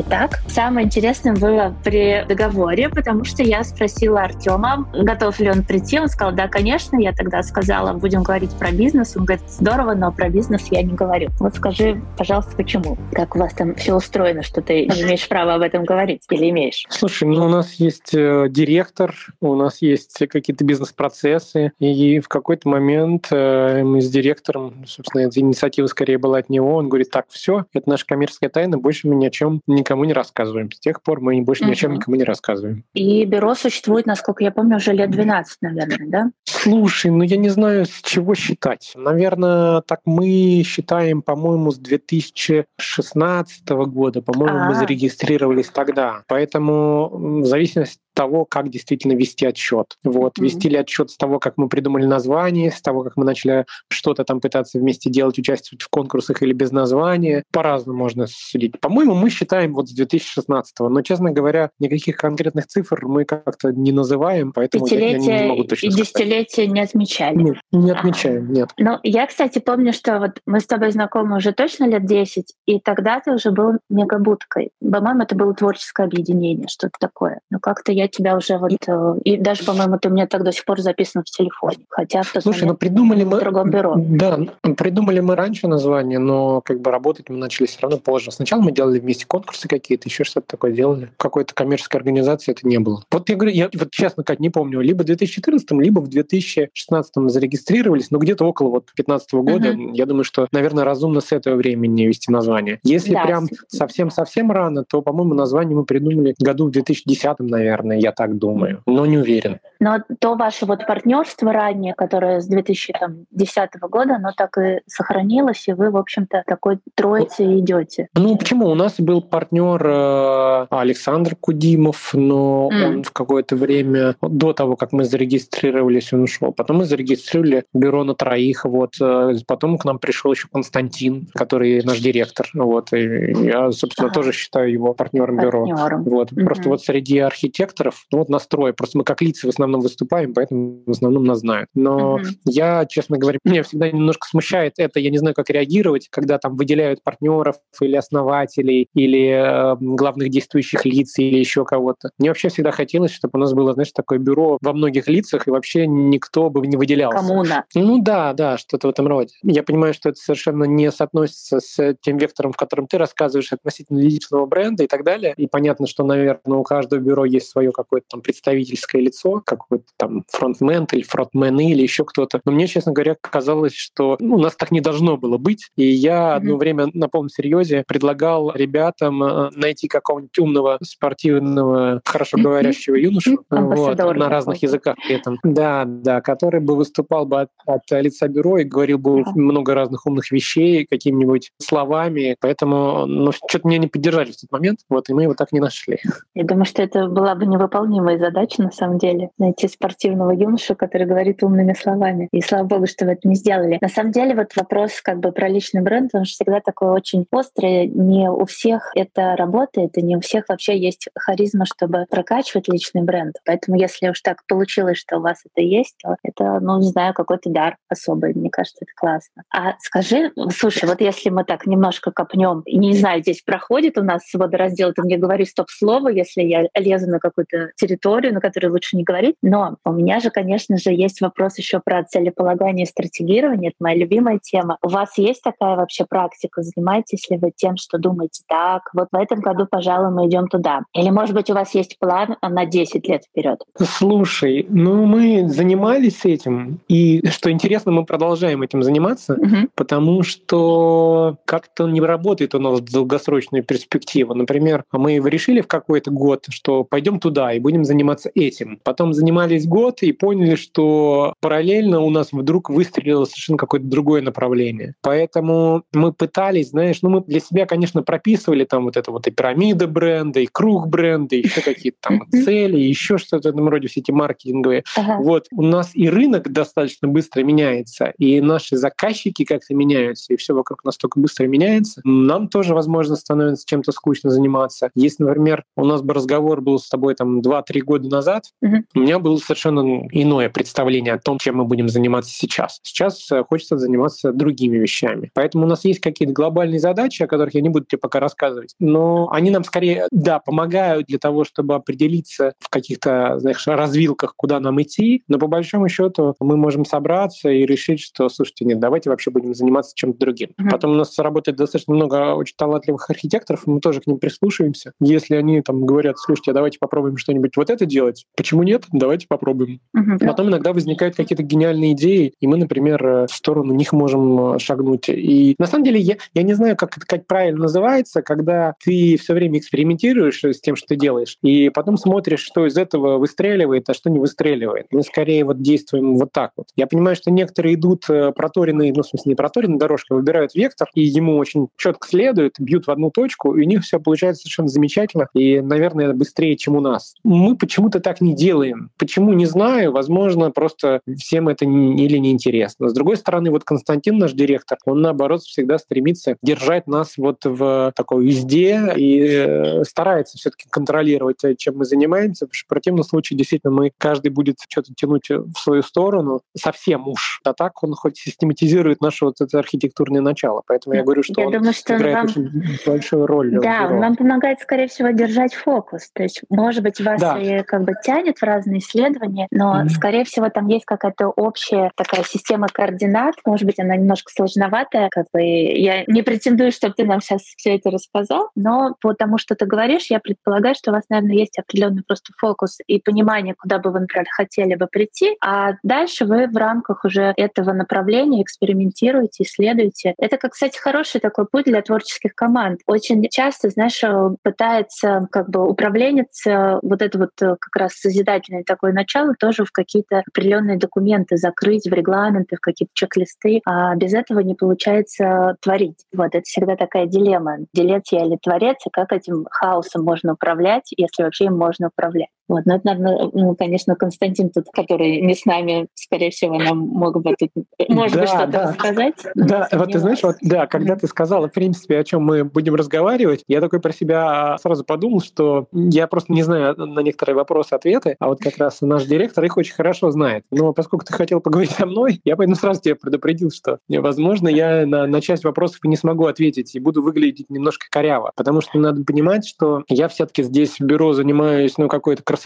Итак, самое интересное было при договоре, потому что я спросила Артема, готов ли он прийти. Он сказал, да, конечно. Я тогда сказала, будем говорить про бизнес. Он говорит, здорово, но про бизнес я не говорю. Вот скажи, пожалуйста, почему? Как у вас там все устроено, что ты не имеешь права об этом говорить или имеешь? Слушай, ну у нас есть э, директор, у нас есть какие-то бизнес-процессы, и в какой-то момент э, мы с директором, собственно, инициатива скорее была от него, он говорит, так, все, это наша коммерческая тайна, больше мы ни о чем никому не рассказываем. С тех пор мы больше ни о чем никому не рассказываем. И бюро существует, насколько я помню, уже лет 12, наверное, да? Слушай, ну я не знаю, с чего считать. Наверное, так мы считаем, по-моему, с 2016 года, по-моему, мы а. зарегистрировались тогда. Поэтому в зависимости того, как действительно вести отчет. Вот, mm-hmm. вести ли отчет с того, как мы придумали название, с того, как мы начали что-то там пытаться вместе делать, участвовать в конкурсах или без названия. По-разному можно судить. По-моему, мы считаем вот с 2016 но, честно говоря, никаких конкретных цифр мы как-то не называем, поэтому я, я не, не могу точно и десятилетия не отмечали? Нет, не отмечаем, ага. нет. Ну, я, кстати, помню, что вот мы с тобой знакомы уже точно лет 10, и тогда ты уже был мегабудкой. По-моему, это было творческое объединение, что-то такое. Но как-то я тебя уже вот... Э, и даже, по-моему, ты у меня так до сих пор записан в телефоне. Хотя в тот Слушай, ну придумали мы... В другом бюро. Да, придумали мы раньше название, но как бы работать мы начали все равно позже. Сначала мы делали вместе конкурсы какие-то, еще что-то такое делали. Какой-то коммерческой организации это не было. Вот я говорю, я вот честно, как не помню, либо в 2014, либо в 2016 мы зарегистрировались, но где-то около вот 15 года. Угу. Я думаю, что, наверное, разумно с этого времени вести название. Если да, прям совсем-совсем рано, то, по-моему, название мы придумали году в 2010, наверное я так думаю, но не уверен. Но то ваше вот партнерство ранее, которое с 2010 года, оно так и сохранилось, и вы, в общем-то, такой троице идете. Ну почему? У нас был партнер э, Александр Кудимов, но mm. он в какое-то время до того, как мы зарегистрировались, он ушел. Потом мы зарегистрировали бюро на троих. Вот. Э, потом к нам пришел еще Константин, который наш директор. Вот. И я, собственно, ага. тоже считаю его партнером бюро. Вот. Mm-hmm. Просто вот среди архитекторов ну вот настрой. Просто мы как лица в основном выступаем, поэтому в основном нас знают. Но mm-hmm. я, честно говоря, меня всегда немножко смущает это. Я не знаю, как реагировать, когда там выделяют партнеров или основателей, или э, главных действующих лиц, или еще кого-то. Мне вообще всегда хотелось, чтобы у нас было, знаешь, такое бюро во многих лицах, и вообще никто бы не выделялся. Коммуна. Ну да, да, что-то в этом роде. Я понимаю, что это совершенно не соотносится с тем вектором, в котором ты рассказываешь относительно личного бренда и так далее. И понятно, что, наверное, у каждого бюро есть свое как какое-то там представительское лицо, какой-то там фронтмен или фронтмен или еще кто-то. Но мне, честно говоря, казалось, что ну, у нас так не должно было быть. И я mm-hmm. одно время на полном серьезе предлагал ребятам э, найти какого-нибудь умного спортивного, хорошо говорящего юношу вот, на разных языках при этом. Да, да, который бы выступал бы от, от лица бюро и говорил бы много разных умных вещей какими-нибудь словами. Поэтому ну, что-то меня не поддержали в тот момент, вот, и мы его так не нашли. Я думаю, что это была бы невыполнимая невыполнимая задача, на самом деле, найти спортивного юношу, который говорит умными словами. И слава богу, что вы это не сделали. На самом деле, вот вопрос как бы про личный бренд, он же всегда такой очень острый. Не у всех это работает, и не у всех вообще есть харизма, чтобы прокачивать личный бренд. Поэтому если уж так получилось, что у вас это есть, то это, ну, не знаю, какой-то дар особый. Мне кажется, это классно. А скажи, слушай, вот если мы так немножко копнем, не знаю, здесь проходит у нас водораздел, ты мне говоришь стоп-слово, если я лезу на какую-то территорию, на которой лучше не говорить. Но у меня же, конечно же, есть вопрос еще про целеполагание и стратегирование. Это моя любимая тема. У вас есть такая вообще практика? Занимаетесь ли вы тем, что думаете, так, вот в этом году, пожалуй, мы идем туда? Или, может быть, у вас есть план на 10 лет вперед? Слушай, ну мы занимались этим, и что интересно, мы продолжаем этим заниматься, угу. потому что как-то не работает у нас долгосрочная перспектива. Например, мы решили в какой-то год, что пойдем туда, и будем заниматься этим. Потом занимались год и поняли, что параллельно у нас вдруг выстрелило совершенно какое-то другое направление. Поэтому мы пытались, знаешь, ну мы для себя, конечно, прописывали там вот это вот и пирамида бренда, и круг бренда, и еще какие-то там цели, и еще что-то в этом роде, все эти маркетинговые. Ага. Вот. У нас и рынок достаточно быстро меняется, и наши заказчики как-то меняются, и все вокруг настолько быстро меняется, нам тоже, возможно, становится чем-то скучно заниматься. Если, например, у нас бы разговор был с тобой там 2-3 года назад, угу. у меня было совершенно иное представление о том, чем мы будем заниматься сейчас. Сейчас э, хочется заниматься другими вещами. Поэтому у нас есть какие-то глобальные задачи, о которых я не буду тебе пока рассказывать, но они нам скорее, да, помогают для того, чтобы определиться в каких-то, знаешь, развилках, куда нам идти, но по большому счету мы можем собраться и решить, что, слушайте, нет, давайте вообще будем заниматься чем-то другим. Mm-hmm. Потом у нас работает достаточно много очень талантливых архитекторов, мы тоже к ним прислушиваемся. Если они там говорят, слушайте, а давайте попробуем что-нибудь вот это делать, почему нет? Давайте попробуем. Mm-hmm. Потом иногда возникают какие-то гениальные идеи, и мы, например, в сторону них можем э, шагнуть. И на самом деле я, я не знаю, как это как правильно называется, когда ты все время экспериментируешь с тем, что ты делаешь, и потом смотришь, что из этого выстреливает, а что не выстреливает. Мы скорее вот действуем вот так вот. Я понимаю, что некоторые идут э, проторенные, ну, в смысле, не проторенные дорожки, выбирают вектор, и ему очень четко следуют, бьют в одну точку, и у них все получается совершенно замечательно, и, наверное, быстрее, чем у нас. Мы почему-то так не делаем. Почему, не знаю. Возможно, просто всем это не, или не интересно. С другой стороны, вот Константин, наш директор, он, наоборот, всегда стремится держать нас вот в такой везде и э, старается все-таки контролировать, э, чем мы занимаемся, потому что в противном случае действительно мы каждый будет что-то тянуть в свою сторону совсем уж. А так он хоть систематизирует наше вот это архитектурное начало. Поэтому я говорю, что я он думаю, что играет вам... очень большую роль. Да, он вам помогает, скорее всего, держать фокус. То есть, может быть, вас да. и как бы тянет в разные исследования, но, mm-hmm. скорее всего, там есть какая-то общая такая система координат. Может быть, она немножко сложноватая. Как бы я не претендую, чтобы ты нам сейчас все это рассказал, но по тому, что ты говоришь, я предполагаю, что у вас, наверное, есть определенный просто фокус и понимание, куда бы вы, например, хотели бы прийти, а дальше вы в рамках уже этого направления экспериментируете, исследуете. Это, как, кстати, хороший такой путь для творческих команд. Очень часто, знаешь, пытается как бы управленец э, вот это вот э, как раз созидательное такое начало тоже в какие-то определенные документы закрыть, в регламенты, в какие-то чек-листы, а без этого не получается творить. Вот это всегда такая дилемма. Делец я или творец, и как этим хаосом можно управлять, если вообще им можно управлять. Вот, но это, наверное, ну, конечно, Константин тут, который не с нами, скорее всего, нам мог бы тут, может да, быть, что-то да. рассказать. Да, вот ты знаешь, вот, да, когда ты сказала, в принципе, о чем мы будем разговаривать, я такой про себя сразу подумал, что я просто не знаю на некоторые вопросы ответы, а вот как раз наш директор их очень хорошо знает. Но поскольку ты хотел поговорить со мной, я поэтому сразу тебя предупредил, что, возможно, я на, на часть вопросов не смогу ответить и буду выглядеть немножко коряво, потому что надо понимать, что я все-таки здесь в бюро занимаюсь, ну, какой-то красотой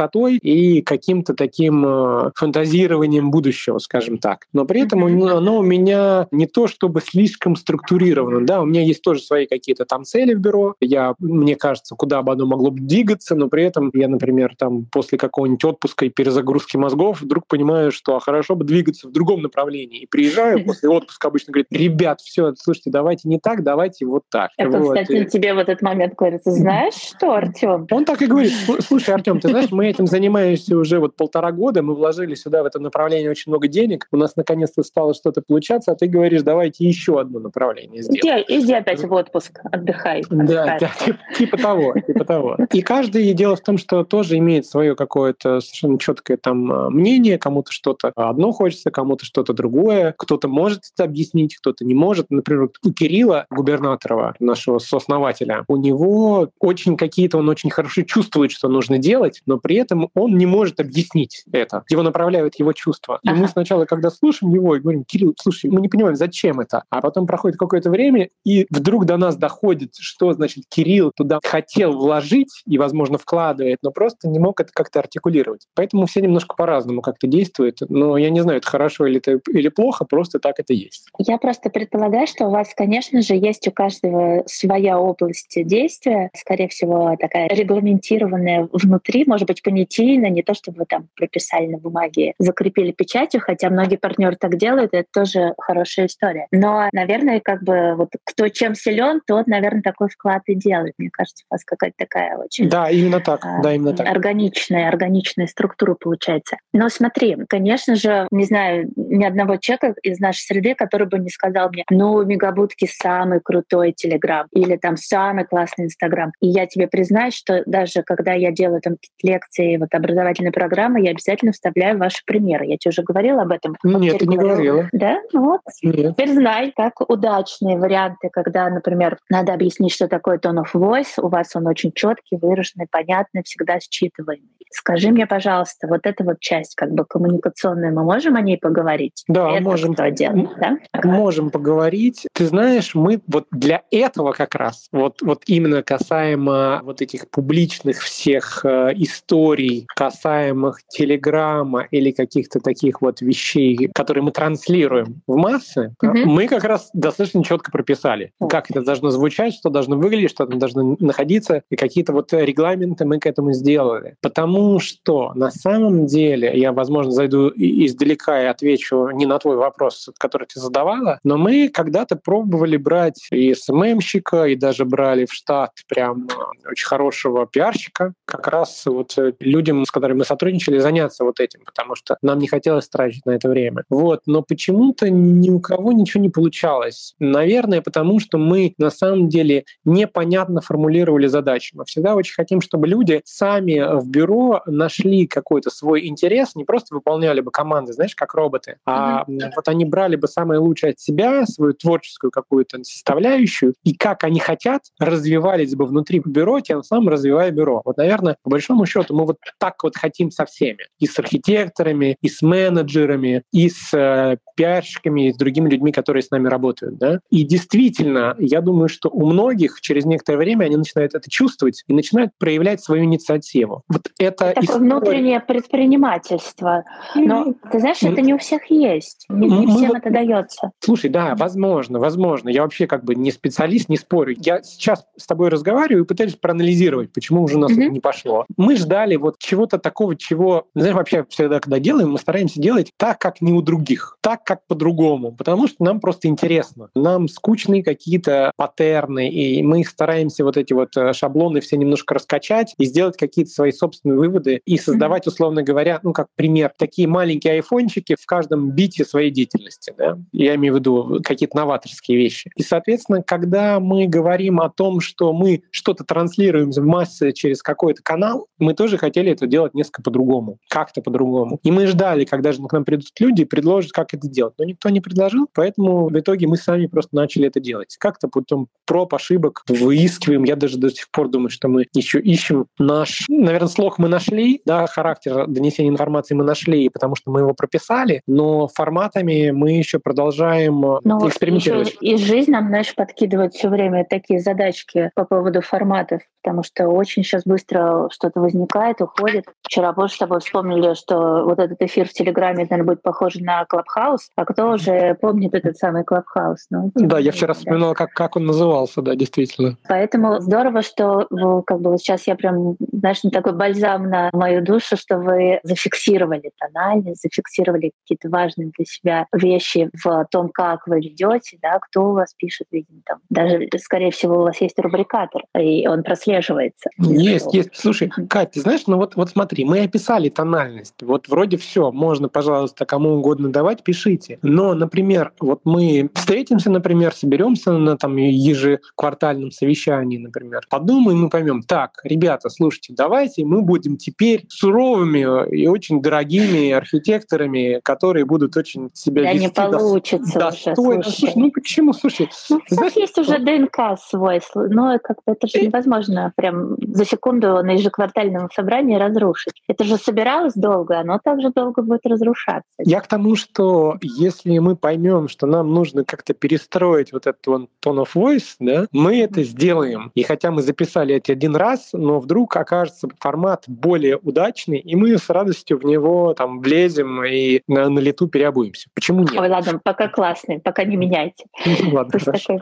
и каким-то таким э, фантазированием будущего, скажем так. Но при этом оно у меня не то чтобы слишком структурировано. Да, у меня есть тоже свои какие-то там цели в бюро. Я, мне кажется, куда бы оно могло бы двигаться, но при этом я, например, там после какого-нибудь отпуска и перезагрузки мозгов вдруг понимаю, что а хорошо бы двигаться в другом направлении. И приезжаю после отпуска обычно говорит, ребят, все, слушайте, давайте не так, давайте вот так. Это, вот. кстати, тебе в этот момент говорит, знаешь что, Артем? Он так и говорит, слушай, Артем, ты знаешь, мы этим занимаемся уже вот полтора года, мы вложили сюда в это направление очень много денег, у нас наконец-то стало что-то получаться, а ты говоришь, давайте еще одно направление сделаем. Иди, иди опять в отпуск, отдыхай. Да, да типа, типа того, типа того. И каждый дело в том, что тоже имеет свое какое-то совершенно четкое там а, мнение, кому-то что-то одно хочется, кому-то что-то другое, кто-то может это объяснить, кто-то не может. Например, у Кирилла Губернаторова, нашего сооснователя, у него очень какие-то, он очень хорошо чувствует, что нужно делать, но при этом он не может объяснить это. Его направляют его чувства. И мы сначала, когда слушаем его, и говорим, Кирилл, слушай, мы не понимаем, зачем это. А потом проходит какое-то время, и вдруг до нас доходит, что, значит, Кирилл туда хотел вложить и, возможно, вкладывает, но просто не мог это как-то артикулировать. Поэтому все немножко по-разному как-то действуют. Но я не знаю, это хорошо или, это, или плохо, просто так это есть. Я просто предполагаю, что у вас, конечно же, есть у каждого своя область действия, скорее всего, такая регламентированная внутри, может быть, понятийно, не то, чтобы вы там прописали на бумаге, закрепили печатью, хотя многие партнеры так делают, это тоже хорошая история. Но, наверное, как бы вот кто чем силен, тот, наверное, такой вклад и делает. Мне кажется, у вас какая-то такая очень... Да, именно так. А, да, именно так. Органичная, органичная структура получается. Но смотри, конечно же, не знаю, ни одного человека из нашей среды, который бы не сказал мне, ну, Мегабутки самый крутой Телеграм или там самый классный Инстаграм. И я тебе признаюсь, что даже когда я делаю там лекции, вот образовательные программы, я обязательно вставляю ваши примеры. Я тебе уже говорила об этом? Нет, ты не говорила. Да? Ну вот. Нет. Теперь знай, как удачные варианты, когда, например, надо объяснить, что такое tone of voice, у вас он очень четкий, выраженный, понятный, всегда считываемый. Скажи мне, пожалуйста, вот эта вот часть как бы коммуникационная, мы можем о ней поговорить? Да, Это можем. Кто делает, да? Можем поговорить. Ты знаешь, мы вот для этого как раз, вот, вот именно касаемо вот этих публичных всех э, историй, касаемых Телеграма или каких-то таких вот вещей, которые мы транслируем в массы, угу. мы как раз достаточно четко прописали, как это должно звучать, что должно выглядеть, что там должно находиться, и какие-то вот регламенты мы к этому сделали. Потому что на самом деле, я, возможно, зайду издалека и отвечу не на твой вопрос, который ты задавала, но мы когда-то пробовали брать и СММщика, и даже брали в штат прям а, очень хорошего пиарщика, как раз вот э, людям, с которыми мы сотрудничали, заняться вот этим, потому что нам не хотелось тратить на это время. Вот, но почему-то ни у кого ничего не получалось. Наверное, потому что мы на самом деле непонятно формулировали задачи. Мы всегда очень хотим, чтобы люди сами в бюро нашли какой-то свой интерес, не просто выполняли бы команды, знаешь, как роботы, а mm-hmm. вот они брали бы самое лучшее от себя, свою творческую какую-то составляющую, и как они хотят, развивались бы внутри бюро, тем самым развивая бюро. Вот, наверное, по большому счету мы вот так вот хотим со всеми. И с архитекторами, и с менеджерами, и с э, пиарщиками, и с другими людьми, которые с нами работают. Да? И действительно, я думаю, что у многих через некоторое время они начинают это чувствовать и начинают проявлять свою инициативу. Вот это, это такое внутреннее предпринимательство. Но ты знаешь, это не у всех есть. Не, не всем вот... это дается. Слушай, да, возможно, возможно. Я вообще как бы не специалист, не спорю. Я сейчас с тобой разговариваю и пытаюсь проанализировать, почему уже у нас mm-hmm. это не пошло. Мы ждали вот чего-то такого, чего, знаешь, вообще всегда, когда делаем, мы стараемся делать так, как не у других, так, как по-другому, потому что нам просто интересно. Нам скучные какие-то паттерны, и мы стараемся вот эти вот э, шаблоны все немножко раскачать и сделать какие-то свои собственные выводы и создавать, условно говоря, ну, как пример, такие маленькие айфончики в каждом бите своей деятельности. Да? Я имею в виду какие-то новаторские вещи. И, соответственно, когда мы говорим о том, что мы что-то транслируем в массы через какой-то канал, мы тоже хотели это делать несколько по-другому, как-то по-другому. И мы ждали, когда же к нам придут люди и предложат, как это делать. Но никто не предложил, поэтому в итоге мы сами просто начали это делать. Как-то потом проб, ошибок выискиваем. Я даже до сих пор думаю, что мы еще ищем наш, наверное, слог мы нашли, да, характер донесения информации мы нашли, потому что мы его прописали, но форматами мы еще продолжаем но ну, экспериментировать. И жизнь нам, знаешь, подкидывает все время такие задачки по поводу форматов, потому что очень сейчас быстро что-то возникает, уходит. Вчера тоже с тобой вспомнили, что вот этот эфир в Телеграме, наверное, будет похож на Клабхаус, а кто уже помнит этот самый Клабхаус? Ну, да, я вчера да. вспоминал, как, как он назывался, да, действительно. Поэтому здорово, что как бы сейчас я прям, знаешь, мне такой бальзам на мою душу, что вы зафиксировали тональность, зафиксировали какие-то важные для себя вещи в том, как вы ведете, да, кто у вас пишет, видимо, там. Даже, скорее всего, у вас есть рубрикатор, и он прослеживается. Есть, есть. Слушай, Катя, знаешь, ну вот, вот смотри, мы описали тональность. Вот вроде все, можно, пожалуйста, кому угодно давать, пишите. Но, например, вот мы встретимся, например, соберемся на там ежеквартальном совещании, например, подумаем и поймем, так, ребята, слушайте, давайте мы будем теперь суровыми и очень дорогими архитекторами, которые будут очень себя да вести не получится достойно. Уже, слушай, ну почему? Слушай, ну, у знаешь, есть уже ДНК свой, но как бы это же невозможно прям за секунду на ежеквартальном собрании разрушить. Это же собиралось долго, оно также долго будет разрушаться. Я к тому, что если мы поймем, что нам нужно как-то перестроить вот этот tone of voice, да, мы это сделаем. И хотя мы записали это один раз, но вдруг окажется формат более удачный, и мы с радостью в него там влезем и на, на лету переобуемся. Почему нет? Ой, ладно, пока классный, пока не меняйте. Ну, ладно, хорошо.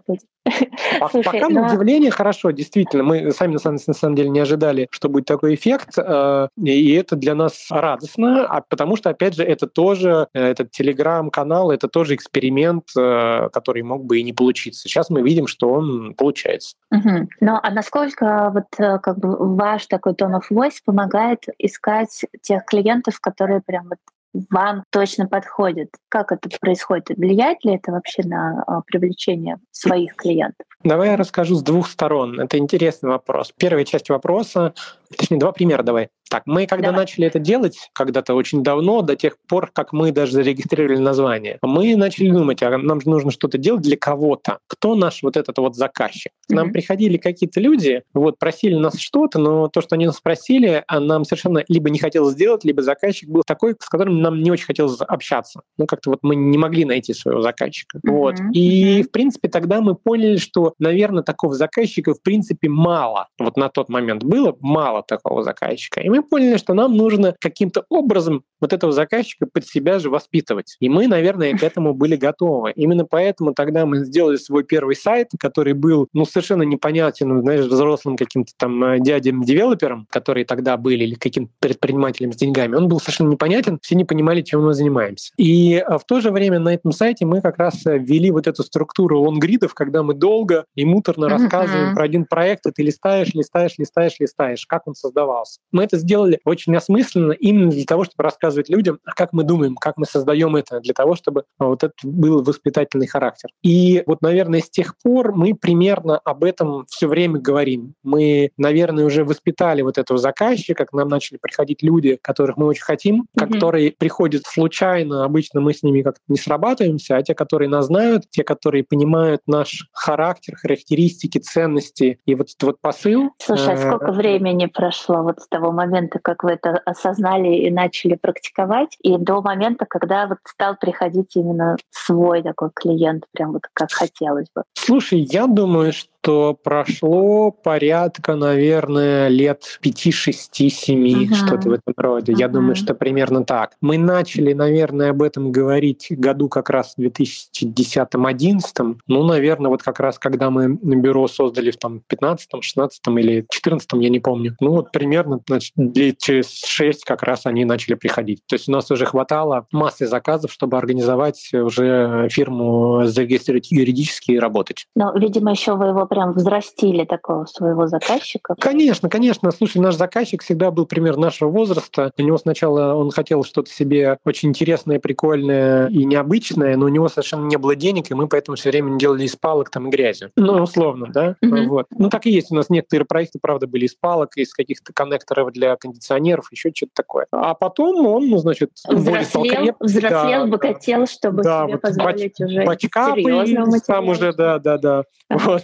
Слушай, пока но... на удивление хорошо, действительно. Мы сами на самом, на самом деле не ожидали, что будет такой эффект, э, и это для нас радостно, а потому что, опять же, это тоже, э, этот телеграм-канал, это тоже эксперимент, э, который мог бы и не получиться. Сейчас мы видим, что он получается. Угу. Ну, а насколько вот как бы ваш такой tone of voice помогает искать тех клиентов, которые прям вот вам точно подходит. Как это происходит? Влияет ли это вообще на а, привлечение своих клиентов? Давай я расскажу с двух сторон. Это интересный вопрос. Первая часть вопроса, точнее, два примера давай. Так, мы когда Давай. начали это делать, когда-то очень давно, до тех пор, как мы даже зарегистрировали название, мы начали думать, а нам же нужно что-то делать для кого-то. Кто наш вот этот вот заказчик? К нам mm-hmm. приходили какие-то люди, вот просили нас что-то, но то, что они нас спросили, а нам совершенно либо не хотелось сделать, либо заказчик был такой, с которым нам не очень хотелось общаться. Ну, как-то вот мы не могли найти своего заказчика. Mm-hmm. Вот. И, в принципе, тогда мы поняли, что, наверное, такого заказчика, в принципе, мало. Вот на тот момент было мало такого заказчика. И мы поняли, что нам нужно каким-то образом вот этого заказчика под себя же воспитывать. И мы, наверное, к этому были готовы. Именно поэтому тогда мы сделали свой первый сайт, который был, ну, совершенно непонятен, знаешь, взрослым каким-то там э, дядям-девелоперам, которые тогда были, или каким-то предпринимателям с деньгами. Он был совершенно непонятен, все не понимали, чем мы занимаемся. И э, в то же время на этом сайте мы как раз э, ввели вот эту структуру лонгридов, когда мы долго и муторно рассказываем про один проект, и ты листаешь, листаешь, листаешь, листаешь, как он создавался. Мы это сделали очень осмысленно именно для того, чтобы рассказывать людям, как мы думаем, как мы создаем это, для того, чтобы а, вот это был воспитательный характер. И вот, наверное, с тех пор мы примерно об этом все время говорим. Мы, наверное, уже воспитали вот этого заказчика, к нам начали приходить люди, которых мы очень хотим, mm-hmm. которые приходят случайно, обычно мы с ними как-то не срабатываемся, а те, которые нас знают, те, которые понимают наш характер, характеристики, ценности и вот этот вот посыл. Слушай, а э, сколько времени прошло вот с того момента, как вы это осознали и начали практиковать, и до момента, когда вот стал приходить именно свой такой клиент, прям вот как хотелось бы? Слушай, я думаю, что что прошло порядка, наверное, лет 5, 6, 7, uh-huh. что-то в этом роде. Uh-huh. Я думаю, что примерно так. Мы начали, наверное, об этом говорить году как раз в 2010-2011. Ну, наверное, вот как раз, когда мы бюро создали в там, 15 16 или 14 я не помню. Ну, вот примерно значит, лет через 6 как раз они начали приходить. То есть у нас уже хватало массы заказов, чтобы организовать уже фирму, зарегистрировать юридически и работать. Но, видимо, еще вы его прям взрастили такого своего заказчика? Конечно, конечно. Слушай, наш заказчик всегда был пример нашего возраста. У него сначала он хотел что-то себе очень интересное, прикольное и необычное, но у него совершенно не было денег, и мы поэтому все время делали из палок там и грязи. Ну, условно, да? Mm-hmm. Вот. Ну, так и есть. У нас некоторые проекты, правда, были из палок, из каких-то коннекторов для кондиционеров, еще что-то такое. А потом он, ну, значит, взрослел, взрослел, да, богател, чтобы да, себе вот позволить бач, уже серьезного материала. Там уже, да, да, да. Вот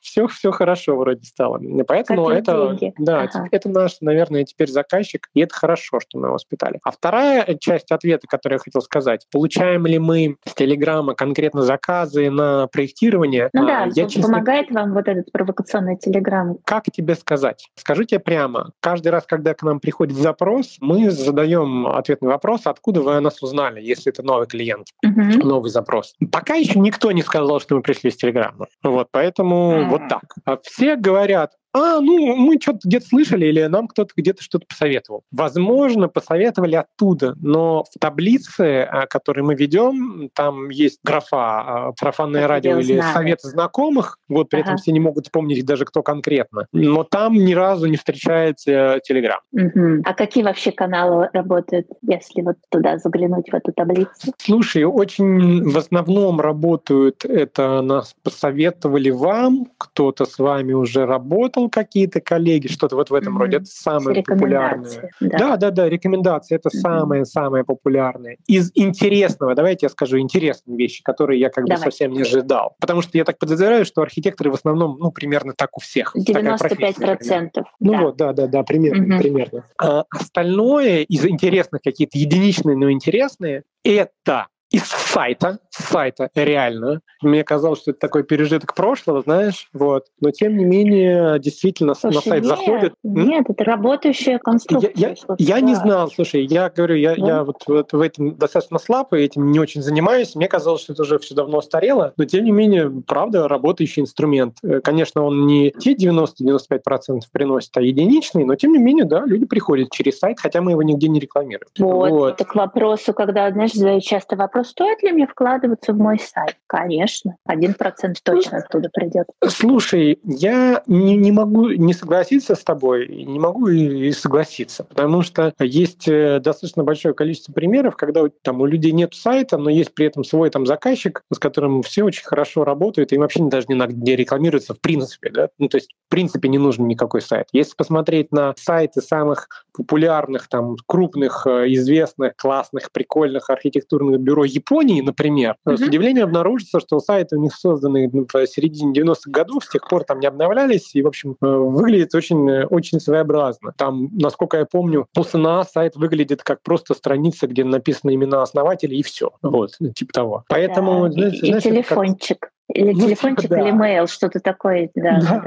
все, все хорошо вроде стало. Поэтому это, да, это наш, наверное, теперь заказчик, и это хорошо, что мы его воспитали. А вторая часть ответа, которую я хотел сказать, получаем ли мы с Телеграма конкретно заказы на проектирование? Ну да, я, честно, помогает вам вот этот провокационный Телеграм? Как тебе сказать? Скажу тебе прямо, каждый раз, когда к нам приходит запрос, мы задаем ответный вопрос, откуда вы о нас узнали, если это новый клиент, угу. новый запрос. Пока еще никто не сказал, что мы пришли с Телеграма. Вот, Поэтому вот так. А все говорят, а, ну, мы что-то где-то слышали, или нам кто-то где-то что-то посоветовал. Возможно, посоветовали оттуда, но в таблице, а, которую мы ведем, там есть графа а, «Сарафанное радио» или знаю. «Совет знакомых», вот при ага. этом все не могут вспомнить даже, кто конкретно. Но там ни разу не встречается Телеграм. Угу. А какие вообще каналы работают, если вот туда заглянуть, в эту таблицу? Слушай, очень в основном работают, это нас посоветовали вам, кто-то с вами уже работал, ну, какие-то коллеги, что-то вот в этом mm-hmm. роде. Это самое популярное. Да. да, да, да, рекомендации это mm-hmm. самое-самое популярное. Из интересного, давайте я скажу интересные вещи, которые я как бы Давай. совсем не ожидал. Потому что я так подозреваю, что архитекторы в основном, ну, примерно так у всех. 95%. Ну да. вот, да, да, да, примерно. Mm-hmm. примерно. А остальное из интересных, какие-то единичные, но интересные, это из сайта, с сайта реально. Мне казалось, что это такой пережиток прошлого, знаешь, вот. Но тем не менее, действительно, слушай, на сайт нет, заходит. Нет, это работающая конструкция. Я, я, я не знал, слушай, я говорю, я, ну? я вот, вот в этом достаточно слаб, и этим не очень занимаюсь. Мне казалось, что это уже все давно старело, но тем не менее, правда, работающий инструмент. Э, конечно, он не те 90-95% приносит, а единичный, но тем не менее, да, люди приходят через сайт, хотя мы его нигде не рекламируем. Вот, вот. это к вопросу, когда, знаешь, часто вопрос, стоит ли мне вкладываться в мой сайт? Конечно, один процент точно оттуда придет. Слушай, я не, не могу не согласиться с тобой, не могу и согласиться, потому что есть э, достаточно большое количество примеров, когда там у людей нет сайта, но есть при этом свой там заказчик, с которым все очень хорошо работают, и им вообще даже не надо где рекламироваться в принципе, да, ну то есть в принципе не нужен никакой сайт. Если посмотреть на сайты самых популярных, там, крупных, э, известных, классных, прикольных архитектурных бюро Японии, например, mm-hmm. с удивлением обнаружится, что сайты у них созданы в середине 90-х годов, с тех пор там не обновлялись, и, в общем, э, выглядит очень, очень своеобразно. Там, насколько я помню, у СНА сайт выглядит как просто страница, где написаны имена основателей, и все. Вот, типа того. Поэтому, да, знаешь, и, и телефончик. Как... Или ну, телефончик, типа, да. или mail, что-то такое. Да, да.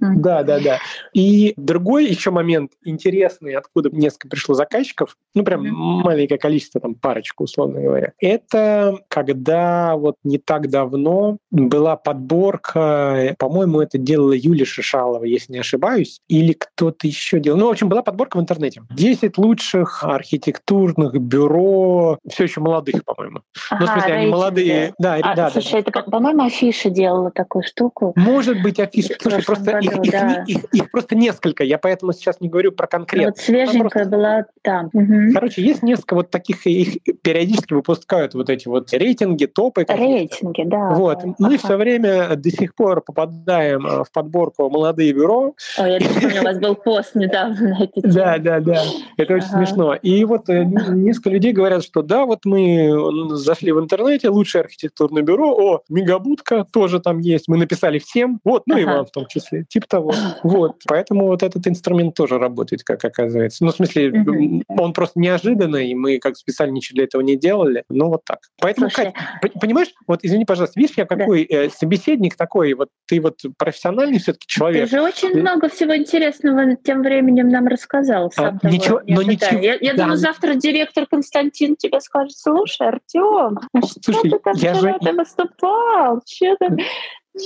Да. да, да, да. И другой еще момент интересный, откуда несколько пришло заказчиков, ну прям mm-hmm. маленькое количество, там парочку, условно говоря. Это когда вот не так давно была подборка, по-моему, это делала Юлия Шишалова, если не ошибаюсь, или кто-то еще делал. Ну, в общем, была подборка в интернете. 10 лучших архитектурных бюро, все еще молодых, по-моему. Ага, ну, в смысле, они молодые. Да, а, да, слушай, да. это, по-моему, Афиша делала такую штуку. Может быть, Афиша. Слушай, просто году, их, да. их, их, их просто несколько, я поэтому сейчас не говорю про конкретно. Вот свеженькая просто... была там. Угу. Короче, есть несколько вот таких, их периодически выпускают вот эти вот рейтинги, топы. Рейтинги, да. Вот. Да. Мы ага. все время до сих пор попадаем э, в подборку «Молодые бюро». Ой, я помню, у вас был пост недавно на тему. Да, да, да. Это очень смешно. И вот э, несколько людей говорят, что да, вот мы зашли в интернете, лучшее архитектурное бюро, о, Мегабудка, ссылка тоже там есть. Мы написали всем, вот, ну ага. и вам в том числе, типа того. Вот, поэтому вот этот инструмент тоже работает, как оказывается. Ну, в смысле, угу. он просто неожиданный, и мы как специально ничего для этого не делали. Ну, вот так. Поэтому, Слушай, Кать, понимаешь, вот извини, пожалуйста, видишь, я какой да. э, собеседник такой, вот ты вот профессиональный все-таки человек. Ты же очень ты... много всего интересного тем временем нам рассказал. Сам а, ничего, но ничего. Я, я да. думаю, завтра директор Константин тебе скажет, слушай, Артем, что Слушай, ты там я же... выступал? Что там?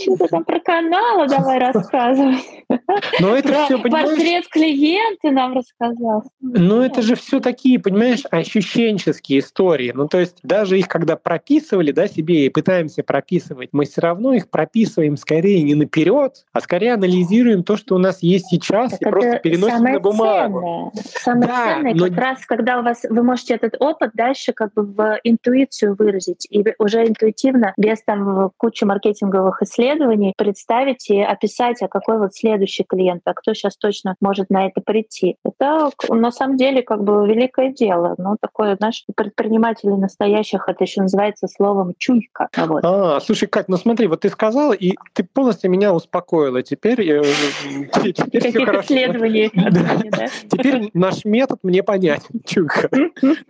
Что-то там про каналы давай рассказывай. Но это про все, понимаешь... Портрет клиента нам рассказал. Ну это же все такие, понимаешь, ощущенческие истории. Ну то есть даже их когда прописывали, да, себе и пытаемся прописывать, мы все равно их прописываем скорее не наперед, а скорее анализируем то, что у нас есть сейчас, так и просто переносим на бумагу. Ценное. Самое да, ценное но... как раз, когда у вас вы можете этот опыт дальше как бы в интуицию выразить и уже интуитивно без там кучи маркетинговых исследований исследований представить и описать, а какой вот следующий клиент, а кто сейчас точно может на это прийти. Это на самом деле как бы великое дело. Ну, такое, знаешь, предпринимателей настоящих, это еще называется словом чуйка. Вот. А, слушай, Кать, ну смотри, вот ты сказала, и ты полностью меня успокоила. Теперь, э, теперь все хорошо. исследований. Теперь наш метод мне понятен. Чуйка.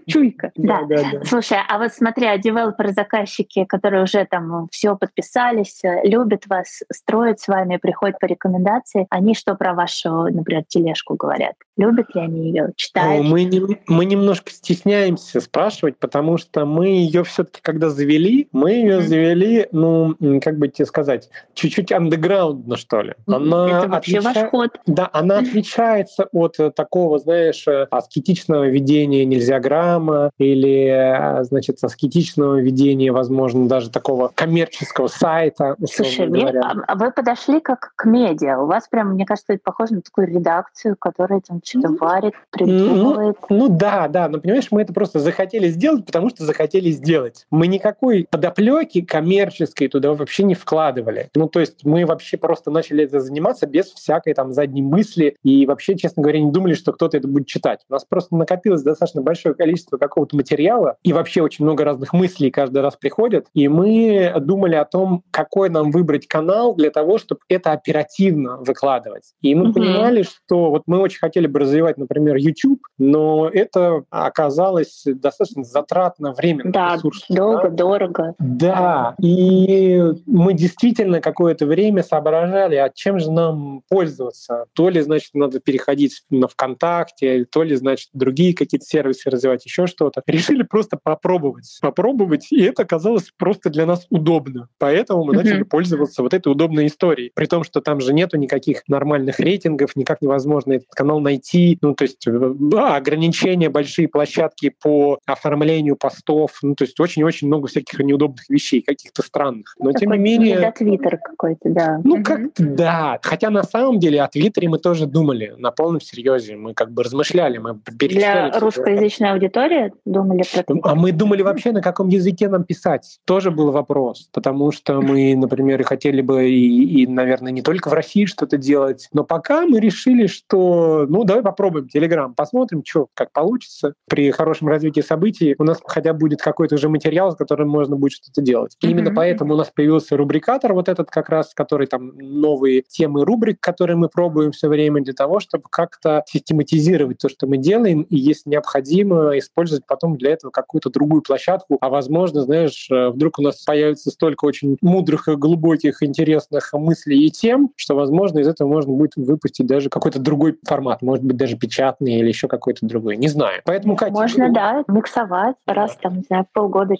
Чуйка, да. Слушай, а вот смотри, а девелоперы-заказчики, которые уже там все подписались, люди любят вас, строят с вами, приходят по рекомендации, они что про вашу, например, тележку говорят? Любят ли они ее? Читают? Мы, не, мы немножко стесняемся спрашивать, потому что мы ее все-таки, когда завели, мы ее mm-hmm. завели, ну, как бы тебе сказать, чуть-чуть андеграундно, что ли. Она Это вообще отлича... ваш ход. Да, она отличается от э, такого, знаешь, э, аскетичного ведения нельзя грамма или, э, значит, аскетичного ведения, возможно, даже такого коммерческого сайта. Слушай, мне, а вы подошли как к медиа. У вас прям, мне кажется, это похоже на такую редакцию, которая там что-то ну, варит, придумывает. Ну, ну да, да, но понимаешь, мы это просто захотели сделать, потому что захотели сделать. Мы никакой подоплеки коммерческой туда вообще не вкладывали. Ну, то есть мы вообще просто начали это заниматься без всякой там задней мысли и вообще, честно говоря, не думали, что кто-то это будет читать. У нас просто накопилось достаточно большое количество какого-то материала и вообще очень много разных мыслей каждый раз приходят, и мы думали о том, какой нам выбрать канал для того, чтобы это оперативно выкладывать. И мы угу. понимали, что вот мы очень хотели бы развивать, например, YouTube, но это оказалось достаточно затратно временно. Да, ресурс, долго, да? дорого. Да, и мы действительно какое-то время соображали, а чем же нам пользоваться. То ли, значит, надо переходить на ВКонтакте, то ли, значит, другие какие-то сервисы развивать, еще что-то. Решили просто попробовать. Попробовать, и это оказалось просто для нас удобно. Поэтому мы начали пользоваться вот этой удобной историей. При том, что там же нету никаких нормальных рейтингов, никак невозможно этот канал найти найти, ну, то есть да, ограничения, большие площадки по оформлению постов, ну, то есть очень-очень много всяких неудобных вещей, каких-то странных. Но, тем не менее... Не Твиттер какой-то, да. Ну, угу. как-то да. Хотя на самом деле о Твиттере мы тоже думали на полном серьезе. Мы как бы размышляли, мы перечисляли. Для русскоязычной аудитории думали про Твиттер? А мы думали вообще, на каком языке нам писать. Тоже был вопрос. Потому что мы, например, хотели бы и, и наверное, не только в России что-то делать. Но пока мы решили, что ну давай попробуем Телеграм, посмотрим, что как получится. При хорошем развитии событий у нас хотя бы будет какой-то уже материал, с которым можно будет что-то делать. Mm-hmm. Именно поэтому у нас появился рубрикатор вот этот как раз, который там новые темы рубрик, которые мы пробуем все время для того, чтобы как-то систематизировать то, что мы делаем, и если необходимо, использовать потом для этого какую-то другую площадку. А возможно, знаешь, э, вдруг у нас появится столько очень мудрых, глубоких, интересных мыслей и тем, что, возможно, из этого можно будет выпустить даже какой-то другой формат, может быть, даже печатный или еще какой-то другой. Не знаю. Поэтому, Катя... Можно, буду... да, миксовать, раз там, не знаю, полгода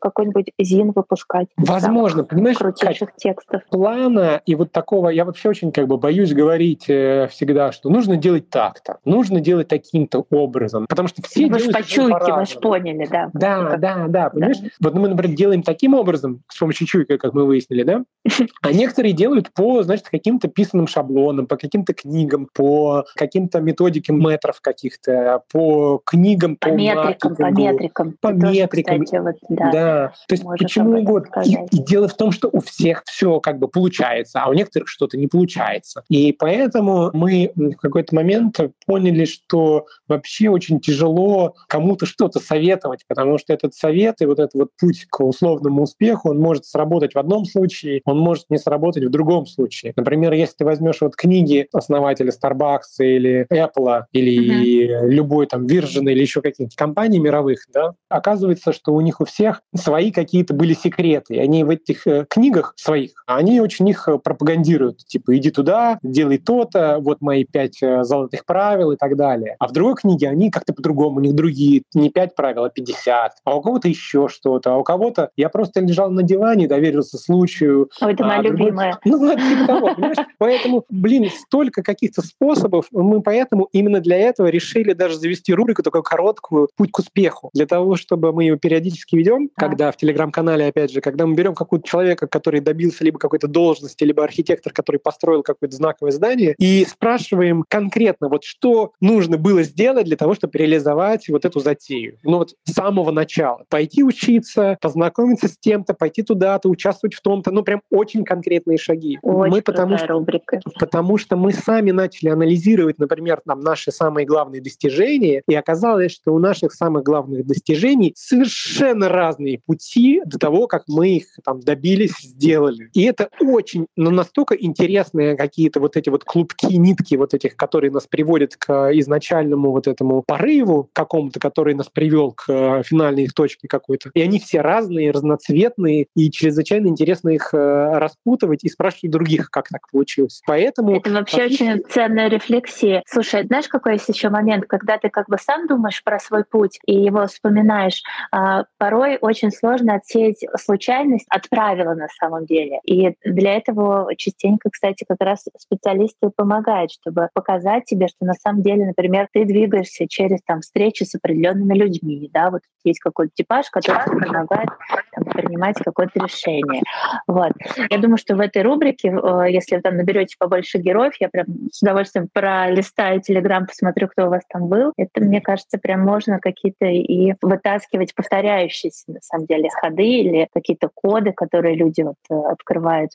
какой-нибудь зин выпускать. Возможно, понимаешь, крутейших текстов. Плана и вот такого, я вообще очень как бы боюсь говорить э, всегда, что нужно делать так-то, нужно делать таким-то образом, потому что все вы делают по чуйке, же поняли, да. Да, да, да, понимаешь? Да. Вот мы, например, делаем таким образом, с помощью чуйки, как мы выяснили, да, а некоторые делают по, значит, каким-то писанным шаблонам, по каким-то книгам, по каким-то методикам метров каких-то, по книгам, по, по метрикам, по метрикам. По метрикам. Кстати, вот, да, да. То есть почему угодно. И, и дело в том, что у всех все как бы получается, а у некоторых что-то не получается. И поэтому мы в какой-то момент поняли, что вообще очень тяжело кому-то что-то советовать, потому что этот совет и вот этот вот путь к условному успеху, он может сработать в одном случае, он может не сработать в другом случае. Например, если ты возьмешь вот книги основателя Starbucks или Apple или uh-huh. любой там Virgin или еще каких-то компаний мировых, да, оказывается, что у них у всех свои какие-то были секреты. Они в этих э, книгах своих, они очень их э, пропагандируют. Типа, иди туда, делай то-то, вот мои пять э, золотых правил и так далее. А в другой книге они как-то по-другому, у них другие, не пять правил, а 50. А у кого-то еще что-то. А у кого-то я просто лежал на диване, доверился случаю. Ой, это моя а, любимая. Ну, типа того, понимаешь? Поэтому, блин, столько каких-то способов. Мы поэтому именно для этого решили даже завести рубрику такую короткую «Путь к успеху». Для того, чтобы мы ее периодически ведем, когда в Телеграм-канале, опять же, когда мы берем какого-то человека, который добился либо какой-то должности, либо архитектор, который построил какое-то знаковое здание, и спрашиваем конкретно, вот что нужно было сделать для того, чтобы реализовать вот эту затею. Ну вот с самого начала. Пойти учиться, познакомиться с тем-то, пойти туда-то, участвовать в том-то. Ну прям очень конкретные шаги. Очень мы потому, что, рубрика. потому что мы сами начали анализировать, например, там, наши самые главные достижения, и оказалось, что у наших самых главных достижений совершенно разные пути до того, как мы их там добились, сделали. И это очень, ну, настолько интересные какие-то вот эти вот клубки, нитки вот этих, которые нас приводят к изначальному вот этому порыву какому-то, который нас привел к э, финальной их точке какой-то. И они все разные, разноцветные, и чрезвычайно интересно их э, распутывать и спрашивать других, как так получилось. Поэтому... Это вообще очень ценная рефлексия. Слушай, знаешь, какой есть еще момент, когда ты как бы сам думаешь про свой путь и его вспоминаешь, а, порой очень сложно отсеять случайность от правила на самом деле. И для этого частенько, кстати, как раз специалисты помогают, чтобы показать тебе, что на самом деле, например, ты двигаешься через там, встречи с определенными людьми, да, вот есть какой-то типаж, который помогает там, принимать какое-то решение. Вот. Я думаю, что в этой рубрике, э, если вы там наберете побольше героев, я прям с удовольствием пролистаю Телеграм, посмотрю, кто у вас там был. Это, мне кажется, прям можно какие-то и вытаскивать повторяющиеся, на самом деле, ходы или какие-то коды, которые люди вот э, открывают.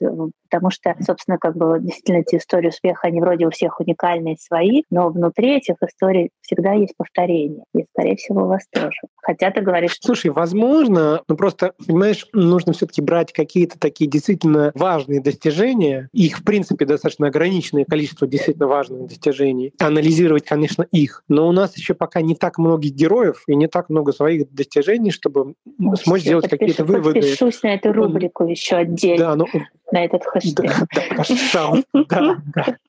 Потому что, собственно, как бы действительно эти истории успеха, они вроде у всех уникальные свои, но внутри этих историй всегда есть повторение. И, скорее всего, у вас тоже. Хотя ты говоришь... Слушай, возможно, но просто, понимаешь, нужно все таки брать какие-то такие действительно важные достижения, их, в принципе, достаточно ограниченное количество действительно важных достижений, анализировать, конечно, их. Но у нас еще пока не так много героев и не так много своих достижений, чтобы ну, смочь сделать какие-то выводы. Подпишусь на эту рубрику еще отдельно. Да, но на этот хэштег. Да,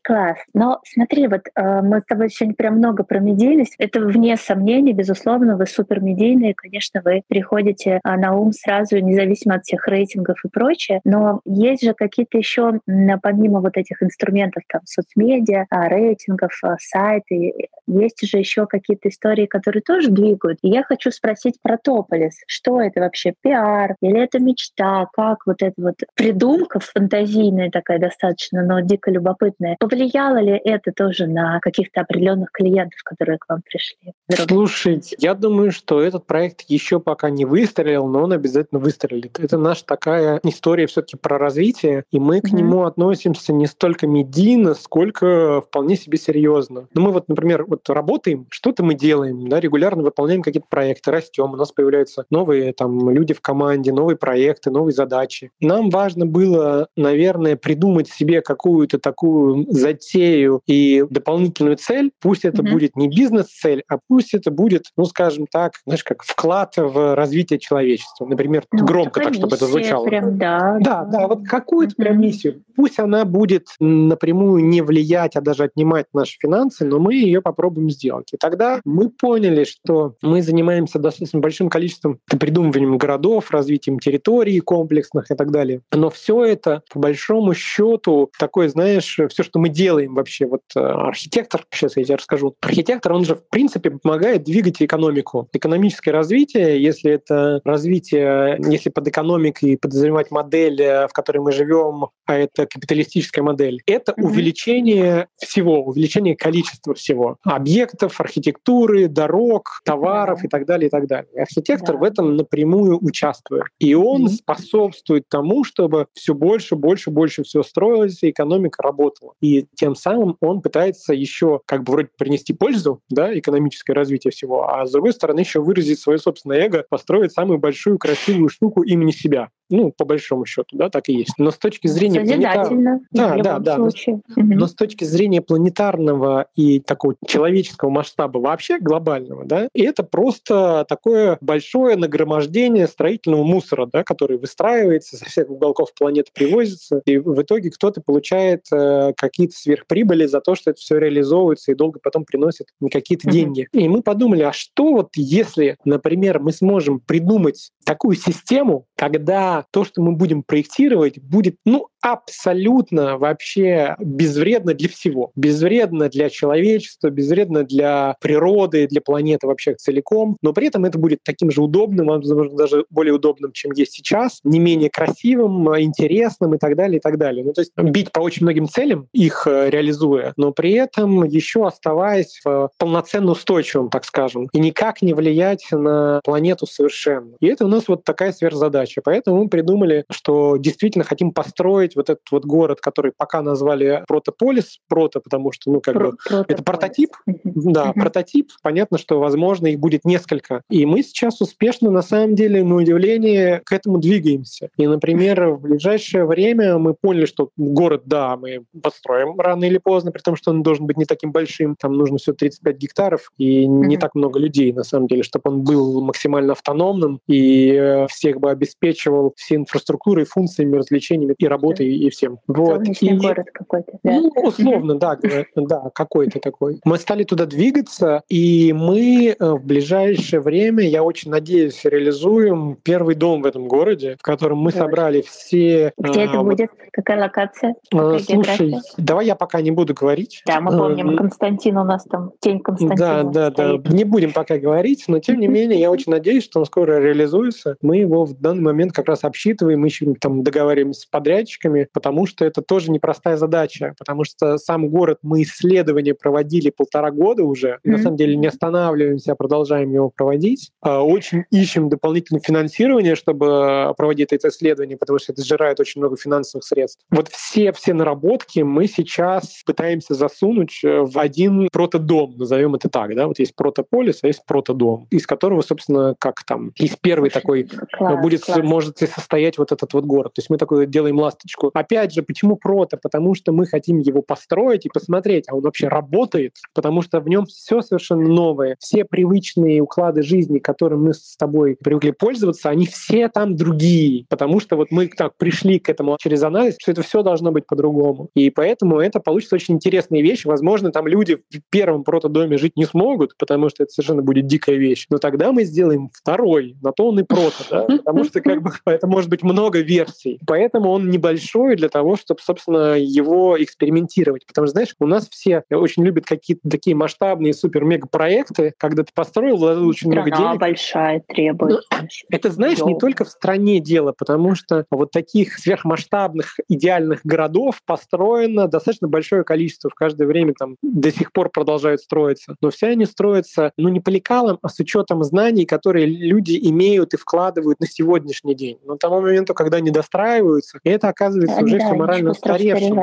Класс. Но смотри, вот э, мы с тобой сегодня прям много про медийность. Это вне сомнений, безусловно, вы супер медийные, конечно, вы приходите а, на ум сразу, независимо от всех рейтингов и прочее. Но есть же какие-то еще, помимо вот этих инструментов, там, соцмедиа, а, рейтингов, а, сайты, есть же еще какие-то истории, которые тоже двигают. И я хочу спросить про Тополис. Что это вообще? Пиар? Или это мечта? Как вот эта вот придумка фантазийная такая достаточно, но дико любопытная Повлияло ли это тоже на каких-то определенных клиентов, которые к вам пришли? Слушайте, я думаю, что этот проект еще пока не выстрелил, но он обязательно выстрелит. Это наша такая история все-таки про развитие, и мы к mm-hmm. нему относимся не столько медийно, сколько вполне себе серьезно. Ну, мы вот, например, вот работаем, что-то мы делаем, да, регулярно выполняем какие-то проекты, растем, у нас появляются новые там люди в команде, новые проекты, новые задачи. Нам важно было, наверное, придумать себе какую-то такую затею и дополнительную цель, пусть это mm-hmm. будет не бизнес-цель, а пусть это будет, ну, скажем так, знаешь, как вклад в развитие человечества. Например, ну, громко так, чтобы это звучало. Прям, да, да, да, вот какую-то mm-hmm. прям миссию. Пусть она будет напрямую не влиять, а даже отнимать наши финансы, но мы ее попробуем сделать. И тогда мы поняли, что мы занимаемся достаточно большим количеством придумыванием городов, развитием территорий комплексных и так далее. Но все это, по большому счету, такое, знаешь, все, что мы делаем вообще. Вот э, архитектор, сейчас я тебе расскажу, архитектор, он же в принципе помогает двигать экономику. Экономическое развитие, если это развитие, если под экономикой подразумевать модель, э, в которой мы живем, а это капиталистическая модель, это mm-hmm. увеличение всего, увеличение количества всего. Объектов, архитектуры, дорог, товаров и так далее, и так далее. Архитектор yeah. в этом напрямую участвует. И он mm-hmm. способствует тому, чтобы все больше, больше, больше все строилось, и экономика работала. И тем самым он пытается еще как бы вроде принести пользу, да, экономическое развитие всего, а с другой стороны еще выразить свое собственное эго, построить самую большую красивую штуку имени себя. Ну, по большому счету, да, так и есть. Но с точки зрения планетарного... Да, да, да. Но, но с точки зрения планетарного и такого человеческого масштаба вообще глобального, да, и это просто такое большое нагромождение строительного мусора, да, который выстраивается, со всех уголков планеты привозится, и в итоге кто-то получает э, какие-то сверхприбыли за то, что это все реализовывается и долго потом приносит какие-то деньги. И мы подумали, а что вот если, например, мы сможем придумать такую систему, когда то, что мы будем проектировать, будет, ну, абсолютно вообще безвредно для всего. Безвредно для человечества, безвредно для природы, для планеты вообще целиком, но при этом это будет таким же удобным, возможно, даже более удобным, чем есть сейчас, не менее красивым, интересным и так далее, и так далее. Ну, то есть бить по очень многим целям, их э, реализуя, но при этом еще оставаясь полноценно устойчивым, так скажем, и никак не влиять на планету совершенно. И это у нас вот такая сверхзадача. Поэтому мы придумали, что действительно хотим построить вот этот вот город, который пока назвали Протополис, прото, потому что, ну, как Про- бы, это прототип, да, прототип, понятно, что, возможно, их будет несколько. И мы сейчас успешно, на самом деле, на удивление, к этому двигаемся. И, например, в ближайшее время мы поняли, что город, да, мы построим рано или поздно, при том, что он должен быть не таким большим, там нужно все 35 гектаров и не так много людей, на самом деле, чтобы он был максимально автономным и э, всех бы обеспечивал все инфраструктурой, функциями, развлечениями и работой и всем. Вот. и, город какой-то. Да? Ну, условно, да, да, какой-то такой. Мы стали туда двигаться, и мы э, в ближайшее время, я очень надеюсь, реализуем первый дом в этом городе, в котором мы собрали все... Где а, это будет? Какая локация? Какая Слушай, география? давай я пока не буду говорить. Да, мы помним, Константин у нас там, тень Константина. Да, да, да. Не будем пока говорить, но тем не менее, я очень надеюсь, что он скоро реализуется. Мы его в данный момент как раз обсчитываем, мы еще там договариваемся с подрядчиками, потому что это тоже непростая задача, потому что сам город мы исследования проводили полтора года уже, mm-hmm. на самом деле не останавливаемся, а продолжаем его проводить. А, очень ищем дополнительное финансирование, чтобы проводить это исследование, потому что это сжирает очень много финансовых средств. Вот все, все наработки мы сейчас пытаемся засунуть э, в один протодом, назовем это так, да, вот есть протополис, а есть протодом, из которого, собственно, как там, из первый такой класс, будет класс. Может состоять вот этот вот город. То есть мы такой делаем ласточку. Опять же, почему прото? Потому что мы хотим его построить и посмотреть, а он вообще работает, потому что в нем все совершенно новое. Все привычные уклады жизни, которым мы с тобой привыкли пользоваться, они все там другие, потому что вот мы так пришли к этому через анализ, что это все должно быть по-другому. И поэтому это получится очень интересная вещь. Возможно, там люди в первом протодоме жить не смогут, потому что это совершенно будет дикая вещь. Но тогда мы сделаем второй, на то он и прото, да? потому что как бы это может быть много версий. Поэтому он небольшой для того, чтобы, собственно, его экспериментировать. Потому что, знаешь, у нас все очень любят какие-то такие масштабные супер-мега проекты, когда ты построил, вложил очень Страна много денег. большая требует. Ну, это, знаешь, не только в стране дело, потому что вот таких сверхмасштабных идеальных городов построено достаточно большое количество. В каждое время там до сих пор продолжают строиться. Но все они строятся, ну, не по лекалам, а с учетом знаний, которые люди имеют и вкладывают на сегодняшний день. Но тому моменту, когда они достраиваются, это оказывается да, уже да, все морально устаревшим.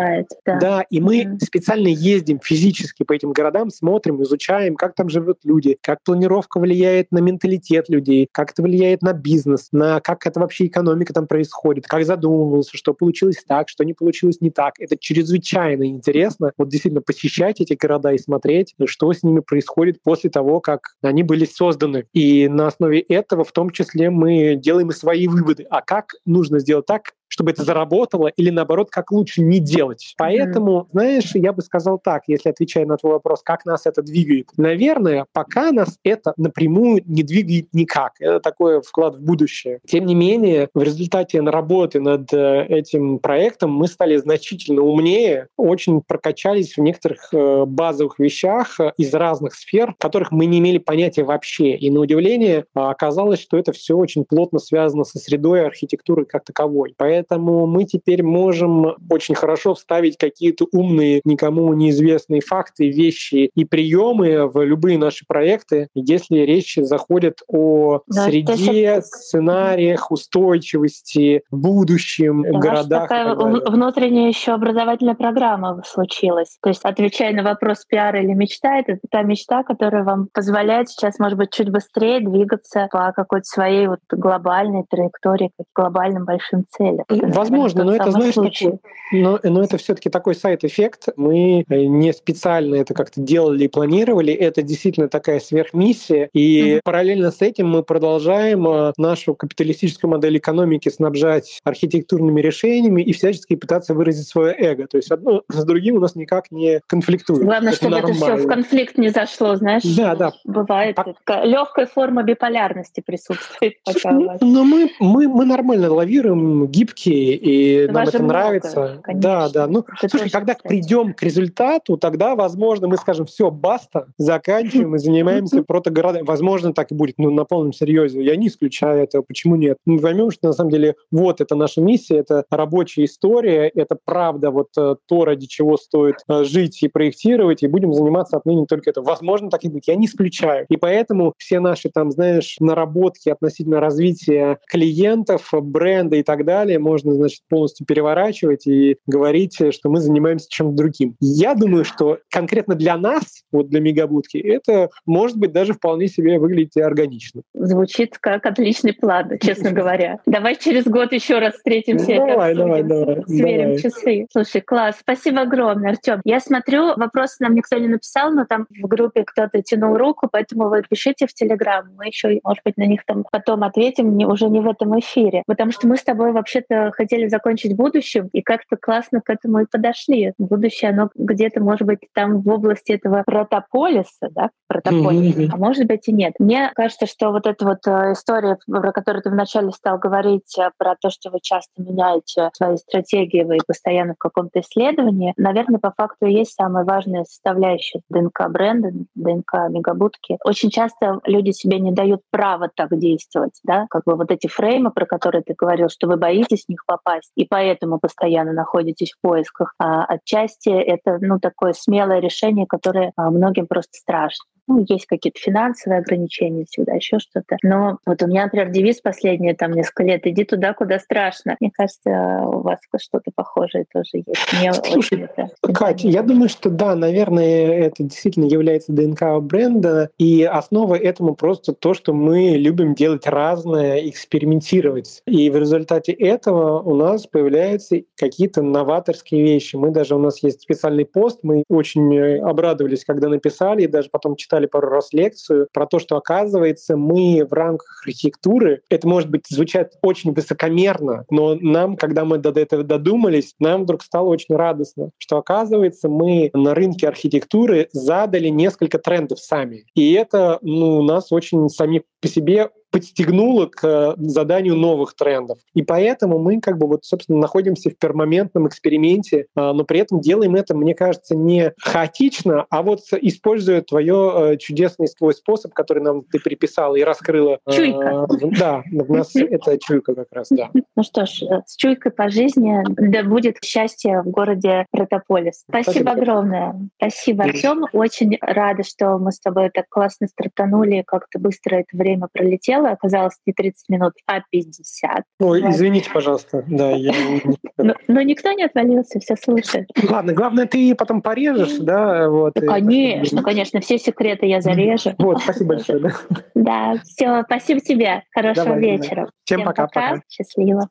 Да. да, и мы mm-hmm. специально ездим физически по этим городам, смотрим, изучаем, как там живут люди, как планировка влияет на менталитет людей, как это влияет на бизнес, на как это вообще экономика там происходит, как задумывался, что получилось так, что не получилось не так. Это чрезвычайно интересно. Вот действительно посещать эти города и смотреть, что с ними происходит после того, как они были созданы. И на основе этого в том числе мы делаем и свои выводы. А как нужно сделать так, чтобы это заработало, или наоборот, как лучше не делать. Поэтому, mm-hmm. знаешь, я бы сказал так, если отвечая на твой вопрос, как нас это двигает. Наверное, пока нас это напрямую не двигает никак. Это такой вклад в будущее. Тем не менее, в результате работы над э, этим проектом мы стали значительно умнее, очень прокачались в некоторых э, базовых вещах э, из разных сфер, которых мы не имели понятия вообще. И на удивление оказалось, что это все очень плотно связано со средой архитектуры как таковой. Поэтому Поэтому мы теперь можем очень хорошо вставить какие-то умные, никому неизвестные факты, вещи и приемы в любые наши проекты, если речь заходит о да, среде, сценариях, устойчивости, будущем, да, городах. Такая внутренняя еще образовательная программа случилась. То есть, отвечая на вопрос пиар или мечта, это та мечта, которая вам позволяет сейчас, может быть, чуть быстрее двигаться по какой-то своей вот глобальной траектории, к глобальным большим целям. Возможно, но это, знаешь, такой, но, но это все-таки такой сайт-эффект. Мы э, не специально это как-то делали и планировали. Это действительно такая сверхмиссия. И mm-hmm. параллельно с этим мы продолжаем э, нашу капиталистическую модель экономики снабжать архитектурными решениями и всячески пытаться выразить свое эго. То есть одно с другим у нас никак не конфликтует. Главное, это чтобы нормально. это все в конфликт не зашло, знаешь? Да, да. Бывает а... легкая форма биполярности присутствует. Слушай, ну, но мы, мы, мы нормально лавируем, гибкие гибкие, и нам это много, нравится. Конечно. Да, да. Ну, это слушай, когда кстати. придем к результату, тогда, возможно, мы скажем, все, баста, заканчиваем и занимаемся протогородами. Возможно, так и будет, но на полном серьезе. Я не исключаю этого. Почему нет? Мы поймем, что на самом деле вот это наша миссия, это рабочая история, это правда вот э, то, ради чего стоит э, жить и проектировать, и будем заниматься отныне только это. Возможно, так и будет. Я не исключаю. И поэтому все наши там, знаешь, наработки относительно развития клиентов, бренда и так далее можно, значит, полностью переворачивать и говорить, что мы занимаемся чем-то другим. Я думаю, что конкретно для нас, вот для Мегабудки, это может быть даже вполне себе выглядеть органично. Звучит как отличный план, честно говоря. Давай через год еще раз встретимся. Давай, давай, давай. Сверим часы. Слушай, класс. Спасибо огромное, Артем. Я смотрю, вопросы нам никто не написал, но там в группе кто-то тянул руку, поэтому вы пишите в Телеграм. Мы еще, может быть, на них там потом ответим, не, уже не в этом эфире. Потому что мы с тобой вообще-то хотели закончить будущим, и как-то классно к этому и подошли. Будущее, оно где-то, может быть, там в области этого протополиса, да, протополиса, mm-hmm. а может быть и нет. Мне кажется, что вот эта вот э, история, про которую ты вначале стал говорить, э, про то, что вы часто меняете свои стратегии, вы постоянно в каком-то исследовании, наверное, по факту и есть самая важная составляющая ДНК бренда, ДНК мегабутки. Очень часто люди себе не дают права так действовать, да, как бы вот эти фреймы, про которые ты говорил, что вы боитесь них попасть, и поэтому постоянно находитесь в поисках. А отчасти это ну, такое смелое решение, которое а, многим просто страшно. Ну, есть какие-то финансовые ограничения всегда, еще что-то. Но вот у меня, например, девиз последние там несколько лет «иди туда, куда страшно». Мне кажется, у вас что-то похожее тоже есть. Мне Слушай, это Катя, я думаю, что да, наверное, это действительно является ДНК бренда, и основой этому просто то, что мы любим делать разное, экспериментировать. И в результате этого у нас появляются какие-то новаторские вещи. Мы даже, у нас есть специальный пост, мы очень э, обрадовались, когда написали, и даже потом читали пару раз лекцию про то, что оказывается мы в рамках архитектуры, это может быть звучать очень высокомерно, но нам, когда мы до этого додумались, нам вдруг стало очень радостно, что оказывается мы на рынке архитектуры задали несколько трендов сами. И это ну, нас очень сами по себе подстегнуло к э, заданию новых трендов. И поэтому мы как бы вот, собственно, находимся в перманентном эксперименте, а, но при этом делаем это, мне кажется, не хаотично, а вот используя твое э, чудесный твой способ, который нам ты приписала и раскрыла. Э, чуйка. Да, у нас это чуйка как раз, да. Ну что ж, с чуйкой по жизни, да будет счастье в городе Протополис. Спасибо, Спасибо. огромное. Спасибо, Артем. Очень рада, что мы с тобой так классно стартанули, как-то быстро это время пролетело сначала оказалось не 30 минут, а 50. Ой, вот. извините, пожалуйста. Да, я... но, но никто не отвалился, все слушают. Ладно, главное, ты потом порежешь, да? Вот, да, конечно, конечно, все секреты я зарежу. Вот, спасибо большое. Да, да все, спасибо тебе. Хорошего Давай, вечера. Всем пока-пока. Счастливо.